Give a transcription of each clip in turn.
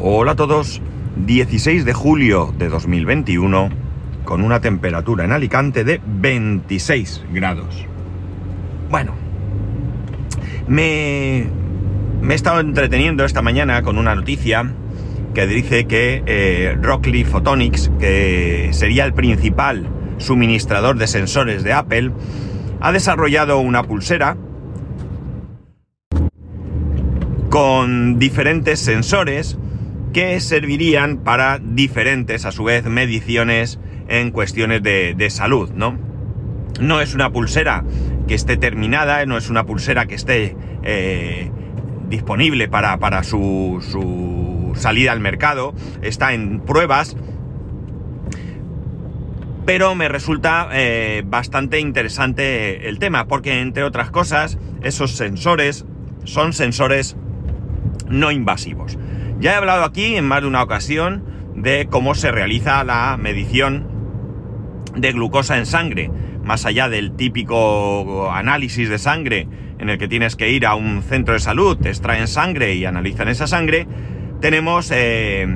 Hola a todos, 16 de julio de 2021 con una temperatura en Alicante de 26 grados. Bueno, me, he estado entreteniendo esta mañana con una noticia que dice que eh, Rockley Photonics, que sería el principal suministrador de sensores de Apple, ha desarrollado una pulsera con diferentes sensores que servirían para diferentes, a su vez, mediciones en cuestiones de, de salud, ¿no? No es una pulsera que esté terminada, no es una pulsera que esté eh, disponible para, para su, su, salida al mercado, está en pruebas, pero me resulta eh, bastante interesante el tema, porque entre otras cosas, esos sensores son sensores no invasivos. Ya he hablado aquí en más de una ocasión de cómo se realiza la medición de glucosa en sangre, más allá del típico análisis de sangre en el que tienes que ir a un centro de salud, extraen sangre y analizan esa sangre, tenemos eh,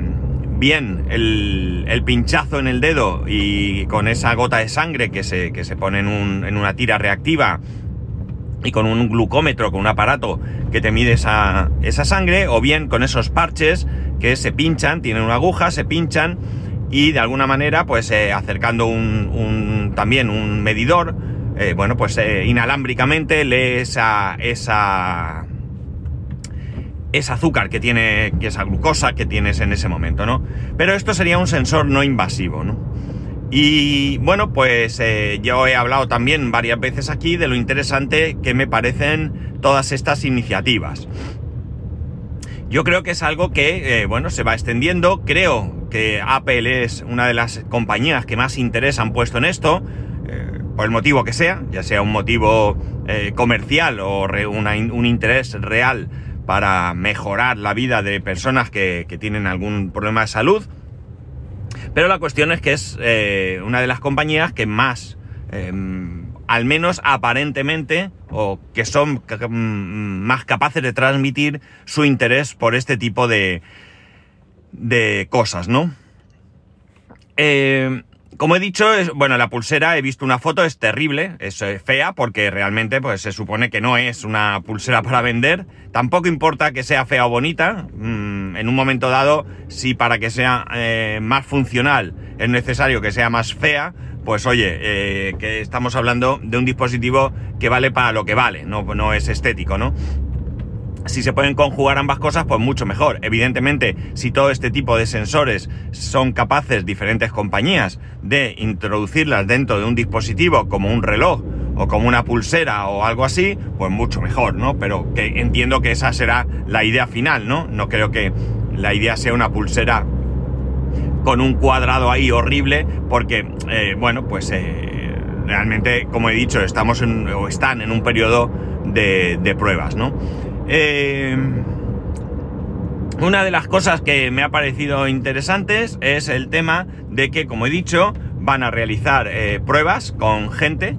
bien el, el, pinchazo en el dedo y con esa gota de sangre que se, que se pone en, un, en una tira reactiva y con un glucómetro, con un aparato que te mide esa, esa sangre, o bien con esos parches que se pinchan, tienen una aguja, se pinchan y de alguna manera, pues eh, acercando un, un, también un medidor, eh, bueno, pues eh, inalámbricamente lee esa, esa, azúcar que tiene, que esa glucosa que tienes en ese momento, ¿no? Pero esto sería un sensor no invasivo, ¿no? Y bueno, pues eh, yo he hablado también varias veces aquí de lo interesante que me parecen todas estas iniciativas. Yo creo que es algo que, eh, bueno, se va extendiendo. Creo que Apple es una de las compañías que más interés han puesto en esto, eh, por el motivo que sea, ya sea un motivo comercial o un interés real para mejorar la vida de personas que tienen algún problema de salud. Pero la cuestión es que es eh, una de las compañías que más, eh, al menos aparentemente, o que son más capaces de transmitir su interés por este tipo de, de cosas, ¿no? Eh, como he dicho, es, bueno, la pulsera, he visto una foto, es terrible, es eh, fea, porque realmente pues, se supone que no es una pulsera para vender. Tampoco importa que sea fea o bonita. Mmm, en un momento dado, si para que sea eh, más funcional es necesario que sea más fea, pues oye, eh, que estamos hablando de un dispositivo que vale para lo que vale, no, no es estético, ¿no? Si se pueden conjugar ambas cosas, pues mucho mejor. Evidentemente, si todo este tipo de sensores son capaces diferentes compañías de introducirlas dentro de un dispositivo como un reloj o como una pulsera o algo así, pues mucho mejor, ¿no? Pero que entiendo que esa será la idea final, ¿no? No creo que la idea sea una pulsera con un cuadrado ahí horrible, porque, eh, bueno, pues eh, realmente, como he dicho, estamos en, o están en un periodo de, de pruebas, ¿no? Eh, una de las cosas que me ha parecido interesantes es el tema de que, como he dicho, van a realizar eh, pruebas con gente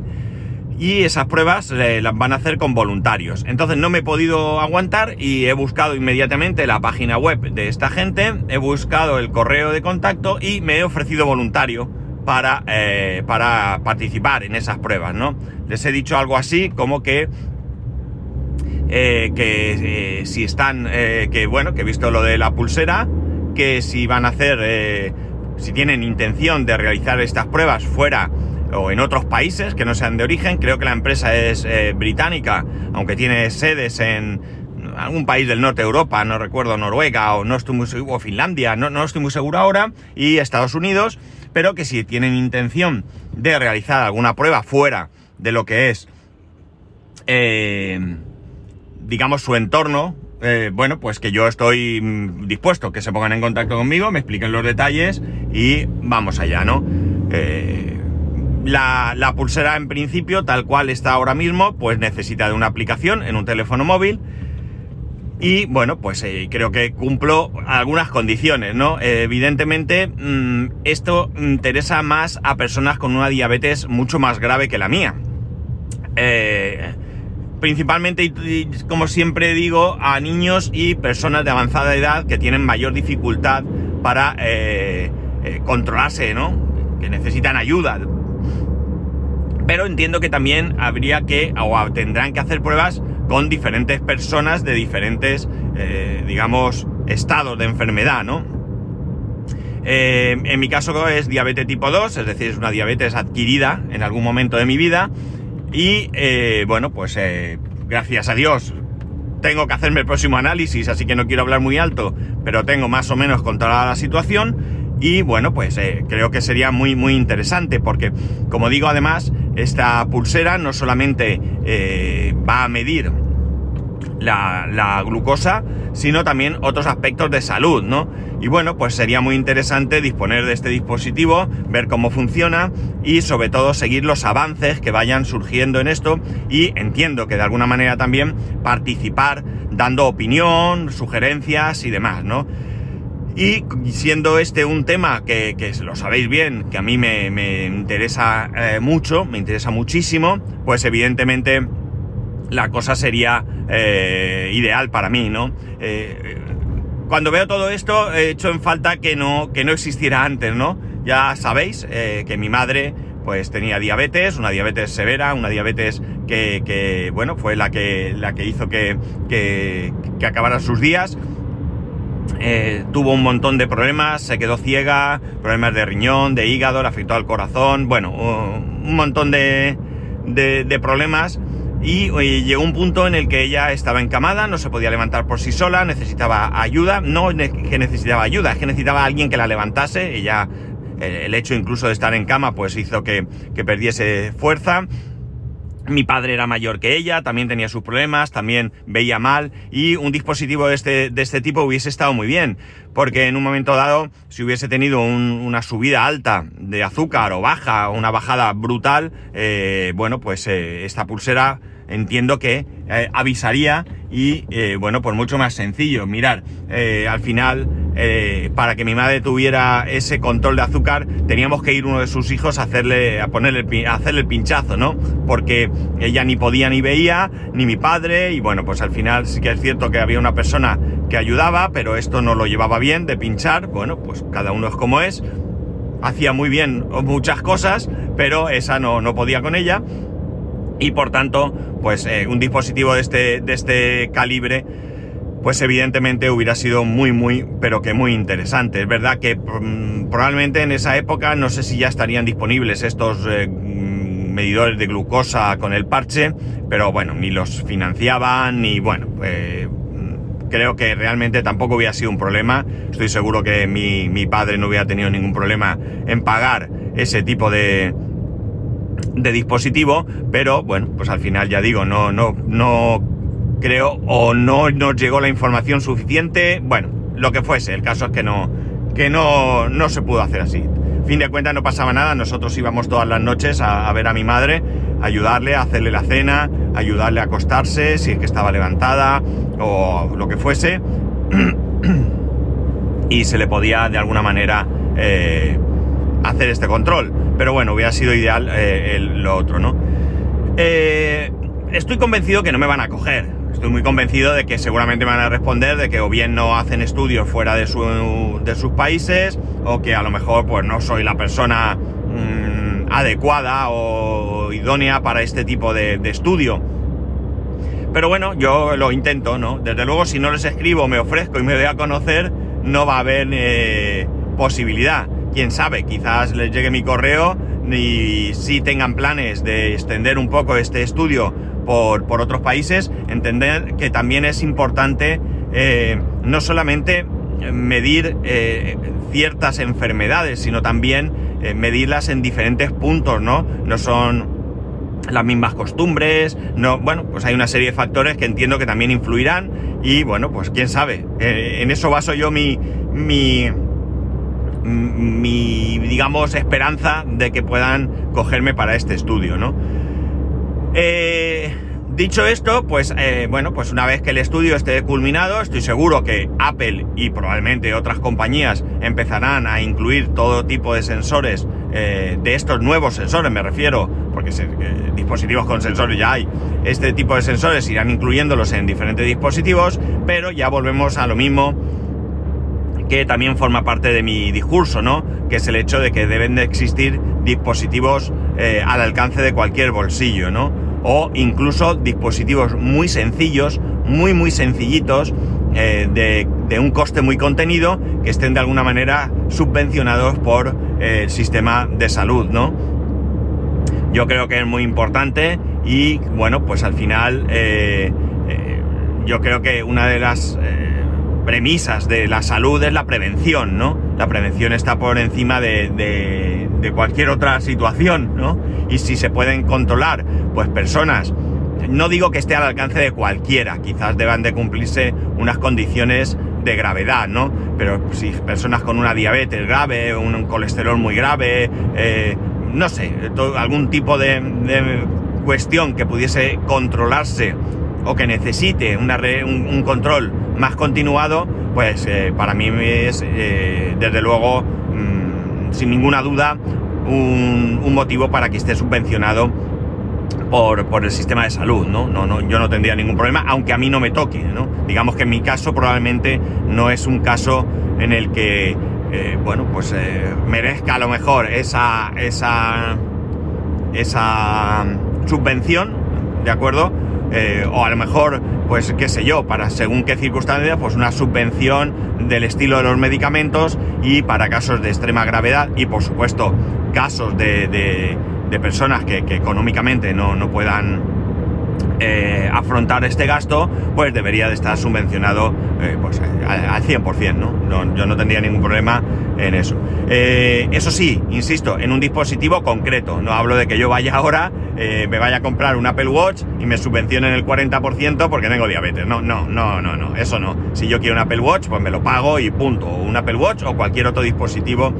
y esas pruebas eh, las van a hacer con voluntarios. Entonces no me he podido aguantar y he buscado inmediatamente la página web de esta gente, he buscado el correo de contacto y me he ofrecido voluntario para, para participar en esas pruebas, ¿no? Les he dicho algo así como que eh, que eh, si están, eh, que bueno, que he visto lo de la pulsera, que si van a hacer, si tienen intención de realizar estas pruebas fuera o en otros países que no sean de origen, creo que la empresa es británica, aunque tiene sedes en algún país del norte de Europa, no recuerdo, Noruega o no estoy muy seguro, o Finlandia, no, no estoy muy seguro ahora, y Estados Unidos, pero que si tienen intención de realizar alguna prueba fuera de lo que es eh, digamos, su entorno, eh, bueno, pues que yo estoy dispuesto, que se pongan en contacto conmigo, me expliquen los detalles y vamos allá, ¿no? Eh, la, la, pulsera en principio, tal cual está ahora mismo, pues necesita de una aplicación en un teléfono móvil. Y bueno, pues eh, creo que cumplo algunas condiciones, ¿no? Evidentemente, mmm, esto interesa más a personas con una diabetes mucho más grave que la mía. Principalmente, como siempre digo, a niños y personas de avanzada edad que tienen mayor dificultad para eh, eh, controlarse, ¿no? Que necesitan ayuda. Pero entiendo que también habría que, o tendrán que hacer pruebas con diferentes personas de diferentes, eh, digamos, estados de enfermedad, ¿no? en mi caso es diabetes tipo 2, es decir, es una diabetes adquirida en algún momento de mi vida y eh, bueno, pues eh, gracias a Dios tengo que hacerme el próximo análisis, así que no quiero hablar muy alto, pero tengo más o menos controlada la situación. Y bueno, pues eh, creo que sería muy muy interesante porque, como digo, además, esta pulsera no solamente va a medir la, glucosa, sino también otros aspectos de salud, ¿no? Y bueno, pues sería muy interesante disponer de este dispositivo, ver cómo funciona y sobre todo seguir los avances que vayan surgiendo en esto y entiendo que de alguna manera también participar dando opinión, sugerencias y demás, ¿no? Y siendo este un tema que, lo sabéis bien, que a mí me, interesa eh, mucho, me interesa muchísimo, pues evidentemente la cosa sería eh, ideal para mí, ¿no? Eh, cuando veo todo esto, he hecho en falta que no, que no existiera antes, ¿no? Ya sabéis eh, que mi madre pues tenía diabetes, una diabetes severa, una diabetes que, bueno, fue la que, la que hizo que, que, que sus días. tuvo un montón de problemas, se quedó ciega, problemas de riñón, de hígado, le afectó al corazón, bueno, un montón de, de problemas y llegó un punto en el que ella estaba encamada, no se podía levantar por sí sola, necesitaba ayuda, no que necesitaba ayuda, es que necesitaba alguien que la levantase, ella, el hecho incluso de estar en cama pues hizo que, que perdiese fuerza, mi padre era mayor que ella, también tenía sus problemas, también veía mal. Y un dispositivo de este, de este tipo hubiese estado muy bien, porque en un momento dado, si hubiese tenido una subida alta de azúcar o baja, una bajada brutal, eh, bueno, pues eh, esta pulsera entiendo que eh, avisaría y eh, bueno, pues mucho más sencillo. Mirar, eh, al final, para que mi madre tuviera ese control de azúcar, teníamos que ir uno de sus hijos a hacerle, a ponerle, a hacerle el pinchazo, ¿no? Porque ella ni podía ni veía, ni mi padre, y bueno, pues al final sí que es cierto que había una persona que ayudaba, pero esto no lo llevaba bien de pinchar, bueno, pues cada uno es como es. Hacía muy bien muchas cosas, pero esa no, no podía con ella y por tanto, pues eh, un dispositivo de este, de este calibre, pues evidentemente hubiera sido muy, muy, pero que muy interesante. Es verdad que mm, probablemente en esa época, no sé si ya estarían disponibles estos eh, mm, medidores de glucosa con el parche, pero bueno, ni los financiaban, ni bueno, eh, creo que realmente tampoco hubiera sido un problema. Estoy seguro que mi, mi padre no hubiera tenido ningún problema en pagar ese tipo de, de dispositivo, pero bueno, pues al final ya digo, no, no, no creo o no nos llegó la información suficiente, bueno, lo que fuese, el caso es que no, que no, no se pudo hacer así. Fin de cuentas no pasaba nada, nosotros íbamos todas las noches a, ver a mi madre, ayudarle a hacerle la cena, ayudarle a acostarse si es que estaba levantada o lo que fuese, y se le podía de alguna manera eh, hacer este control. Pero bueno, hubiera sido ideal eh, lo otro, ¿no? Eh, estoy convencido que no me van a coger. Estoy muy convencido de que seguramente me van a responder de que o bien no hacen estudios fuera de, sus países o que a lo mejor pues no soy la persona mm, adecuada o idónea para este tipo de, estudio. Pero bueno, yo lo intento, ¿no? Desde luego si no les escribo, me ofrezco y me doy a conocer, no va a haber eh, posibilidad quién sabe, quizás les llegue mi correo y si tengan planes de extender un poco este estudio por, otros países, entender que también es importante eh, no solamente medir eh, ciertas enfermedades, sino también eh, medirlas en diferentes puntos, ¿no? No son las mismas costumbres, no, bueno, pues hay una serie de factores que entiendo que también influirán y bueno, pues quién sabe. en eso baso yo mi, mi, mi, digamos, esperanza de que puedan cogerme para este estudio, ¿no? Eh, dicho esto, pues eh, bueno, pues una vez que el estudio esté culminado, estoy seguro que Apple y probablemente otras compañías empezarán a incluir todo tipo de sensores, eh, de estos nuevos sensores, me refiero, porque dispositivos con sensores ya hay. Este tipo de sensores irán incluyéndolos en diferentes dispositivos, pero ya volvemos a lo mismo que también forma parte de mi discurso, ¿no? Que es el hecho de que deben de existir dispositivos eh, al alcance de cualquier bolsillo, ¿no? O incluso dispositivos muy sencillos, muy muy sencillitos, eh, de, un coste muy contenido, que estén de alguna manera subvencionados por eh, el sistema de salud, ¿no? Yo creo que es muy importante y bueno, pues al final yo creo que una de las premisas de la salud es la prevención, ¿no? La prevención está por encima de, cualquier otra situación, ¿no? Y si se pueden controlar, pues personas, no digo que esté al alcance de cualquiera, quizás deban de cumplirse unas condiciones de gravedad, ¿no? Pero si personas con una diabetes grave, un colesterol muy grave, eh, no sé, algún tipo de, cuestión que pudiese controlarse o que necesite una un, control más continuado, pues eh, para mí es, eh, desde luego, mm, sin ninguna duda, un, motivo para que esté subvencionado por, el sistema de salud, ¿no? No, ¿no? Yo no tendría ningún problema, aunque a mí no me toque, ¿no? Digamos que en mi caso probablemente no es un caso en el que, eh, bueno, pues merezca a lo mejor esa, esa, esa subvención, ¿de acuerdo? O a lo mejor, pues qué sé yo, para según qué circunstancias, pues una subvención del estilo de los medicamentos y para casos de extrema gravedad y por supuesto casos de, personas que, económicamente no, no puedan eh, afrontar este gasto, pues debería de estar subvencionado eh, pues, al 100%, ¿no? Yo no tendría ningún problema en eso. eso sí, insisto, en un dispositivo concreto, no hablo de que yo vaya ahora eh, me vaya a comprar un Apple Watch y me subvencionen el 40% porque tengo diabetes. No, no, no, no, no, eso no. Si yo quiero un Apple Watch, pues me lo pago y punto. un Apple Watch o cualquier otro dispositivo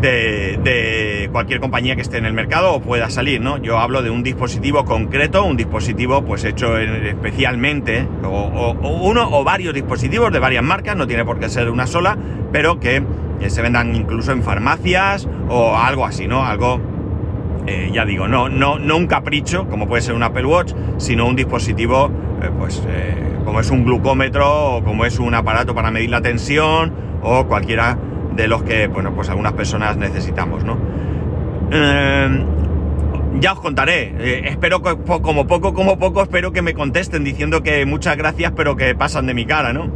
de, cualquier compañía que esté en el mercado o pueda salir, ¿no? Yo hablo de un dispositivo concreto, un dispositivo pues hecho especialmente, o, uno o varios dispositivos de varias marcas, no tiene por qué ser una sola, pero que se vendan incluso en farmacias o algo así, ¿no? Algo eh, ya digo, no, no, no un capricho, como puede ser un Apple Watch, sino un dispositivo, eh, pues, eh, como es un glucómetro, o como es un aparato para medir la tensión, o cualquiera de los que, bueno, pues algunas personas necesitamos, ¿no? ya os contaré, espero que como poco, como poco, espero que me contesten diciendo que muchas gracias, pero que pasan de mi cara, ¿no?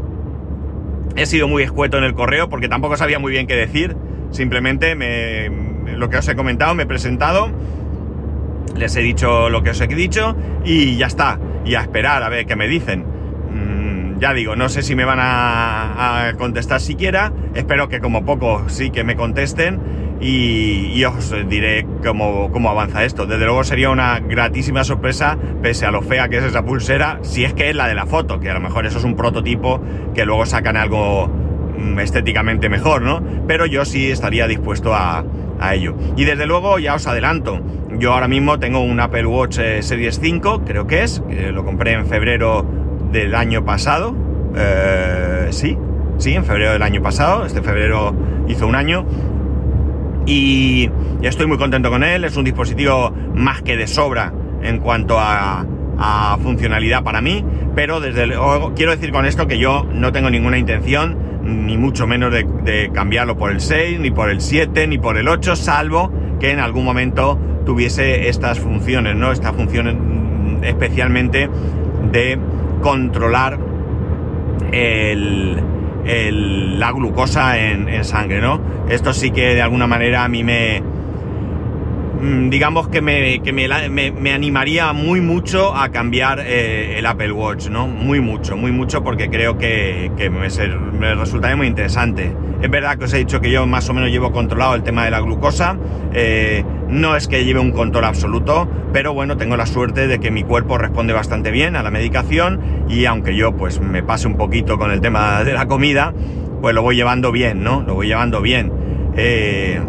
He sido muy escueto en el correo porque tampoco sabía muy bien qué decir, simplemente me, lo que os he comentado, me he presentado, les he dicho lo que os he dicho y ya está. Y a esperar a ver qué me dicen. Ya digo, no sé si me van a, contestar siquiera. Espero que como poco sí que me contesten y, os diré cómo, cómo, avanza esto. Desde luego sería una gratísima sorpresa, pese a lo fea que es esa pulsera, si es que es la de la foto, que a lo mejor eso es un prototipo que luego sacan algo mm, estéticamente mejor, ¿no? Pero yo sí estaría dispuesto a, a ello. Y desde luego ya os adelanto, yo ahora mismo tengo un Apple Watch eh, Series 5, creo que es, lo compré en febrero del año pasado, eh, sí, sí, en febrero del año pasado, este febrero hizo un año, y estoy muy contento con él, es un dispositivo más que de sobra en cuanto a, funcionalidad para mí, pero desde luego quiero decir con esto que yo no tengo ninguna intención ni mucho menos de, cambiarlo por el 6, ni por el 7, ni por el 8, salvo que en algún momento tuviese estas funciones, ¿no? Esta función especialmente de controlar la glucosa en, sangre, ¿no? Esto sí que de alguna manera a mí me, Mm, digamos que, me, que me, me, animaría muy mucho a cambiar eh, el Apple Watch, ¿no? Muy mucho, muy mucho porque creo que, me, me, resultaría muy interesante. Es verdad que os he dicho que yo más o menos llevo controlado el tema de la glucosa, eh, no es que lleve un control absoluto, pero bueno, tengo la suerte de que mi cuerpo responde bastante bien a la medicación y aunque yo pues me pase un poquito con el tema de la comida, pues lo voy llevando bien, ¿no? Lo voy llevando bien. Eh,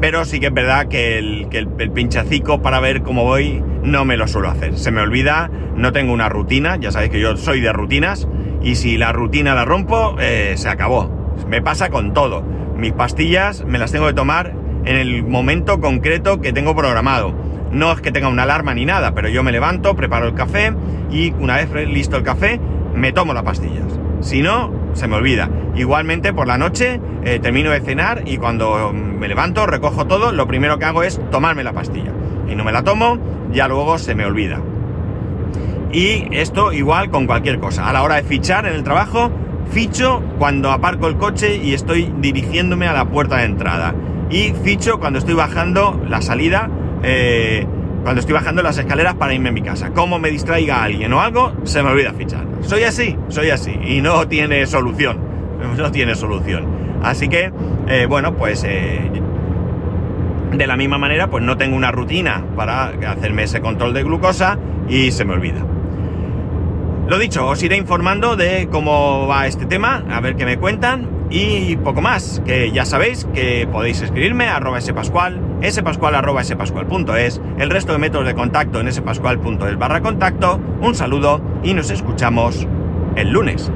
pero sí que es verdad que el, pinchacico para ver cómo voy no me lo suelo hacer. Se me olvida, no tengo una rutina, ya sabéis que yo soy de rutinas, y si la rutina la rompo, eh, se acabó. Me pasa con todo. Mis pastillas me las tengo que tomar en el momento concreto que tengo programado. No es que tenga una alarma ni nada, pero yo me levanto, preparo el café y una vez listo el café, me tomo las pastillas. Si no, se me olvida. Igualmente por la noche eh, termino de cenar y cuando me levanto, recojo todo, lo primero que hago es tomarme la pastilla. Y no me la tomo, ya luego se me olvida. Y esto igual con cualquier cosa. A la hora de fichar en el trabajo, ficho cuando aparco el coche y estoy dirigiéndome a la puerta de entrada. Y ficho cuando estoy bajando la salida, eh, cuando estoy bajando las escaleras para irme a mi casa. Como me distraiga alguien o algo, se me olvida fichar. Soy así, soy así. Y no tiene solución. No tiene solución. Así que, eh, bueno, pues eh, de la misma manera, pues no tengo una rutina para hacerme ese control de glucosa y se me olvida. Lo dicho, os iré informando de cómo va este tema, a ver qué me cuentan y poco más, que ya sabéis que podéis escribirme a arroba spascual, spascual arroba spascual.es, el resto de métodos de contacto en spascual.es barra contacto, un saludo y nos escuchamos el lunes.